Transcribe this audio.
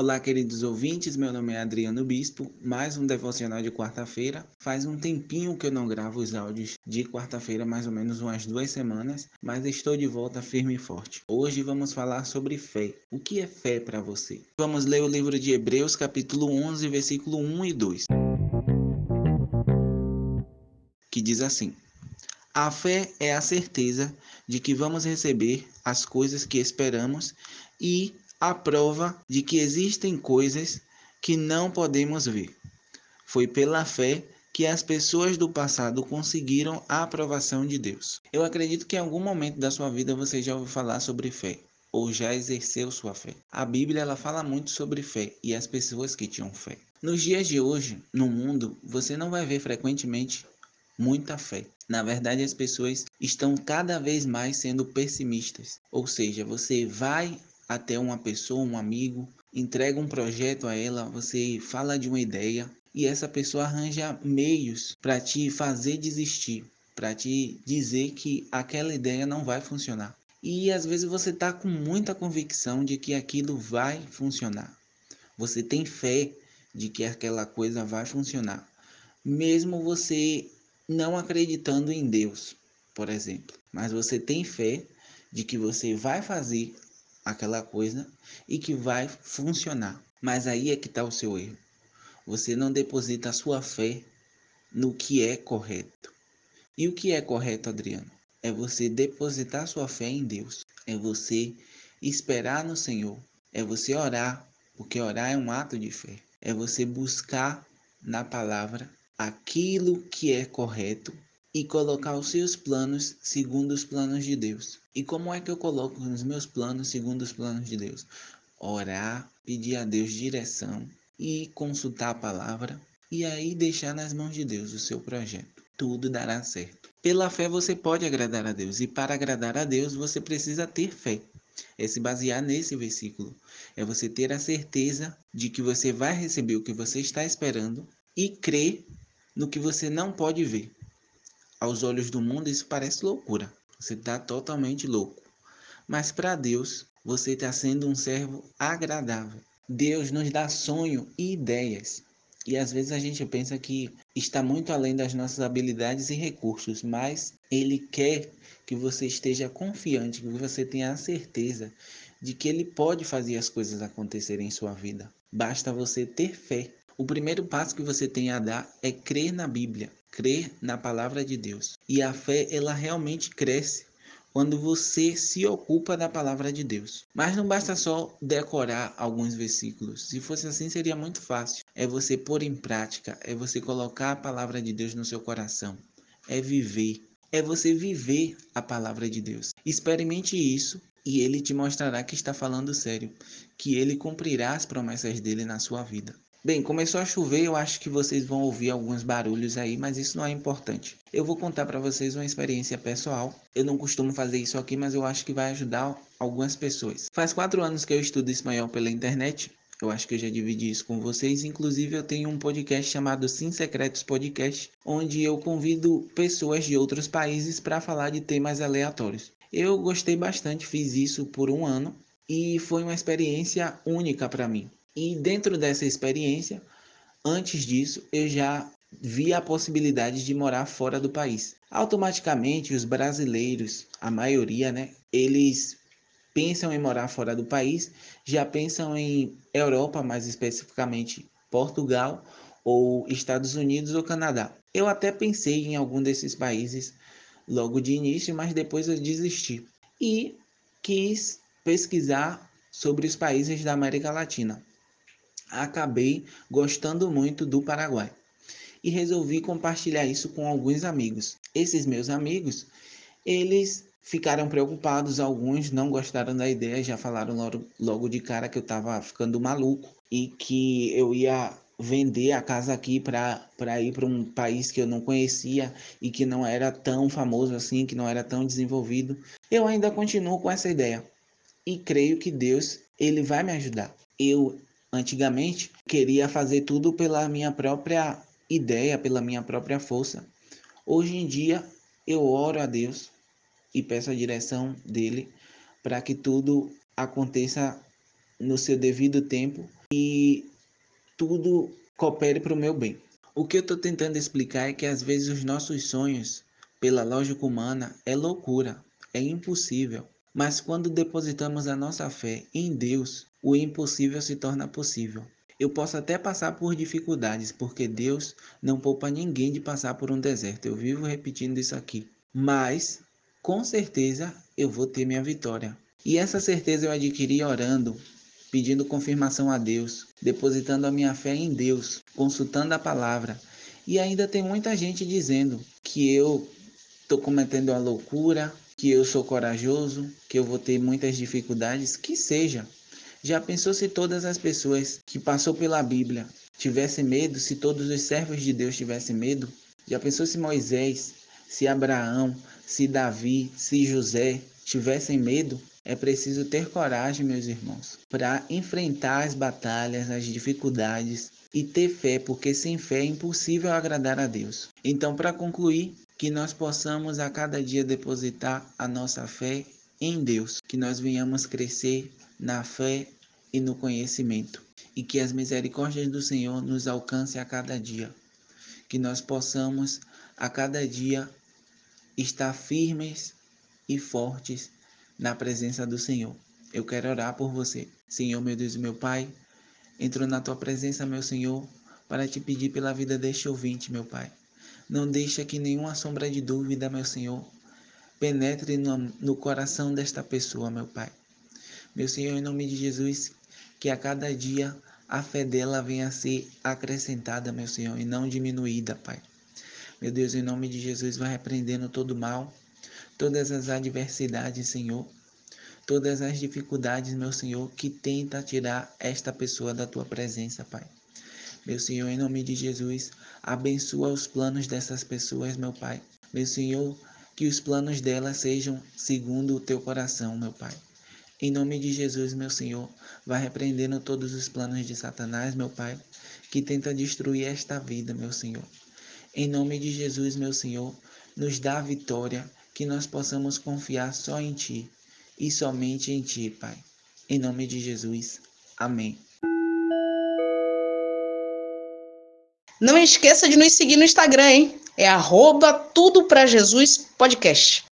Olá, queridos ouvintes. Meu nome é Adriano Bispo. Mais um devocional de quarta-feira. Faz um tempinho que eu não gravo os áudios de quarta-feira, mais ou menos umas duas semanas, mas estou de volta firme e forte. Hoje vamos falar sobre fé. O que é fé para você? Vamos ler o livro de Hebreus, capítulo 11, versículo 1 e 2. Que diz assim: A fé é a certeza de que vamos receber as coisas que esperamos e a prova de que existem coisas que não podemos ver. Foi pela fé que as pessoas do passado conseguiram a aprovação de Deus. Eu acredito que em algum momento da sua vida você já ouviu falar sobre fé ou já exerceu sua fé. A Bíblia ela fala muito sobre fé e as pessoas que tinham fé. Nos dias de hoje, no mundo, você não vai ver frequentemente muita fé. Na verdade, as pessoas estão cada vez mais sendo pessimistas. Ou seja, você vai até uma pessoa, um amigo, entrega um projeto a ela, você fala de uma ideia e essa pessoa arranja meios para te fazer desistir, para te dizer que aquela ideia não vai funcionar. E às vezes você está com muita convicção de que aquilo vai funcionar. Você tem fé de que aquela coisa vai funcionar, mesmo você não acreditando em Deus, por exemplo. Mas você tem fé de que você vai fazer aquela coisa e que vai funcionar. Mas aí é que está o seu erro. Você não deposita a sua fé no que é correto. E o que é correto, Adriano? É você depositar sua fé em Deus. É você esperar no Senhor. É você orar, porque orar é um ato de fé. É você buscar na palavra aquilo que é correto e colocar os seus planos segundo os planos de Deus. E como é que eu coloco os meus planos segundo os planos de Deus? Orar, pedir a Deus direção e consultar a palavra e aí deixar nas mãos de Deus o seu projeto. Tudo dará certo. Pela fé você pode agradar a Deus e para agradar a Deus você precisa ter fé. É se basear nesse versículo. É você ter a certeza de que você vai receber o que você está esperando e crer no que você não pode ver. Aos olhos do mundo, isso parece loucura. Você está totalmente louco. Mas para Deus, você está sendo um servo agradável. Deus nos dá sonho e ideias. E às vezes a gente pensa que está muito além das nossas habilidades e recursos, mas Ele quer que você esteja confiante, que você tenha a certeza de que Ele pode fazer as coisas acontecerem em sua vida. Basta você ter fé. O primeiro passo que você tem a dar é crer na Bíblia crer na palavra de Deus. E a fé, ela realmente cresce quando você se ocupa da palavra de Deus. Mas não basta só decorar alguns versículos. Se fosse assim, seria muito fácil. É você pôr em prática, é você colocar a palavra de Deus no seu coração, é viver, é você viver a palavra de Deus. Experimente isso e ele te mostrará que está falando sério, que ele cumprirá as promessas dele na sua vida. Bem, começou a chover, eu acho que vocês vão ouvir alguns barulhos aí, mas isso não é importante. Eu vou contar para vocês uma experiência pessoal. Eu não costumo fazer isso aqui, mas eu acho que vai ajudar algumas pessoas. Faz quatro anos que eu estudo espanhol pela internet. Eu acho que eu já dividi isso com vocês. Inclusive, eu tenho um podcast chamado Sim Secretos Podcast, onde eu convido pessoas de outros países para falar de temas aleatórios. Eu gostei bastante, fiz isso por um ano e foi uma experiência única para mim e dentro dessa experiência, antes disso, eu já vi a possibilidade de morar fora do país. Automaticamente, os brasileiros, a maioria, né, eles pensam em morar fora do país, já pensam em Europa, mais especificamente Portugal ou Estados Unidos ou Canadá. Eu até pensei em algum desses países logo de início, mas depois eu desisti e quis pesquisar sobre os países da América Latina acabei gostando muito do Paraguai e resolvi compartilhar isso com alguns amigos. Esses meus amigos, eles ficaram preocupados, alguns não gostaram da ideia, já falaram logo, logo de cara que eu estava ficando maluco e que eu ia vender a casa aqui para ir para um país que eu não conhecia e que não era tão famoso assim, que não era tão desenvolvido. Eu ainda continuo com essa ideia e creio que Deus ele vai me ajudar. Eu Antigamente, queria fazer tudo pela minha própria ideia, pela minha própria força. Hoje em dia, eu oro a Deus e peço a direção dele para que tudo aconteça no seu devido tempo e tudo coopere para o meu bem. O que eu estou tentando explicar é que às vezes os nossos sonhos, pela lógica humana, é loucura, é impossível. Mas quando depositamos a nossa fé em Deus, o impossível se torna possível. Eu posso até passar por dificuldades, porque Deus não poupa ninguém de passar por um deserto. Eu vivo repetindo isso aqui. Mas, com certeza, eu vou ter minha vitória. E essa certeza eu adquiri orando, pedindo confirmação a Deus, depositando a minha fé em Deus, consultando a palavra. E ainda tem muita gente dizendo que eu estou cometendo a loucura, que eu sou corajoso, que eu vou ter muitas dificuldades, que seja. Já pensou se todas as pessoas que passou pela Bíblia tivessem medo, se todos os servos de Deus tivessem medo? Já pensou se Moisés, se Abraão, se Davi, se José tivessem medo? É preciso ter coragem, meus irmãos, para enfrentar as batalhas, as dificuldades e ter fé, porque sem fé é impossível agradar a Deus. Então, para concluir, que nós possamos a cada dia depositar a nossa fé em Deus, que nós venhamos crescer na fé e no conhecimento, e que as misericórdias do Senhor nos alcance a cada dia, que nós possamos a cada dia estar firmes e fortes na presença do Senhor. Eu quero orar por você. Senhor, meu Deus e meu Pai, entro na tua presença, meu Senhor, para te pedir pela vida deste ouvinte, meu Pai. Não deixa que nenhuma sombra de dúvida, meu Senhor, penetre no, no coração desta pessoa, meu Pai. Meu Senhor, em nome de Jesus, que a cada dia a fé dela venha a ser acrescentada, meu Senhor, e não diminuída, Pai. Meu Deus, em nome de Jesus, vai repreendendo todo mal, todas as adversidades, Senhor, todas as dificuldades, meu Senhor, que tenta tirar esta pessoa da tua presença, Pai. Meu Senhor, em nome de Jesus, abençoa os planos dessas pessoas, meu Pai. Meu Senhor, que os planos delas sejam segundo o teu coração, meu Pai. Em nome de Jesus, meu Senhor, vai repreendendo todos os planos de Satanás, meu Pai, que tenta destruir esta vida, meu Senhor. Em nome de Jesus, meu Senhor, nos dá a vitória que nós possamos confiar só em Ti e somente em Ti, Pai. Em nome de Jesus. Amém. Não esqueça de nos seguir no Instagram, hein? É arroba tudo pra Jesus podcast.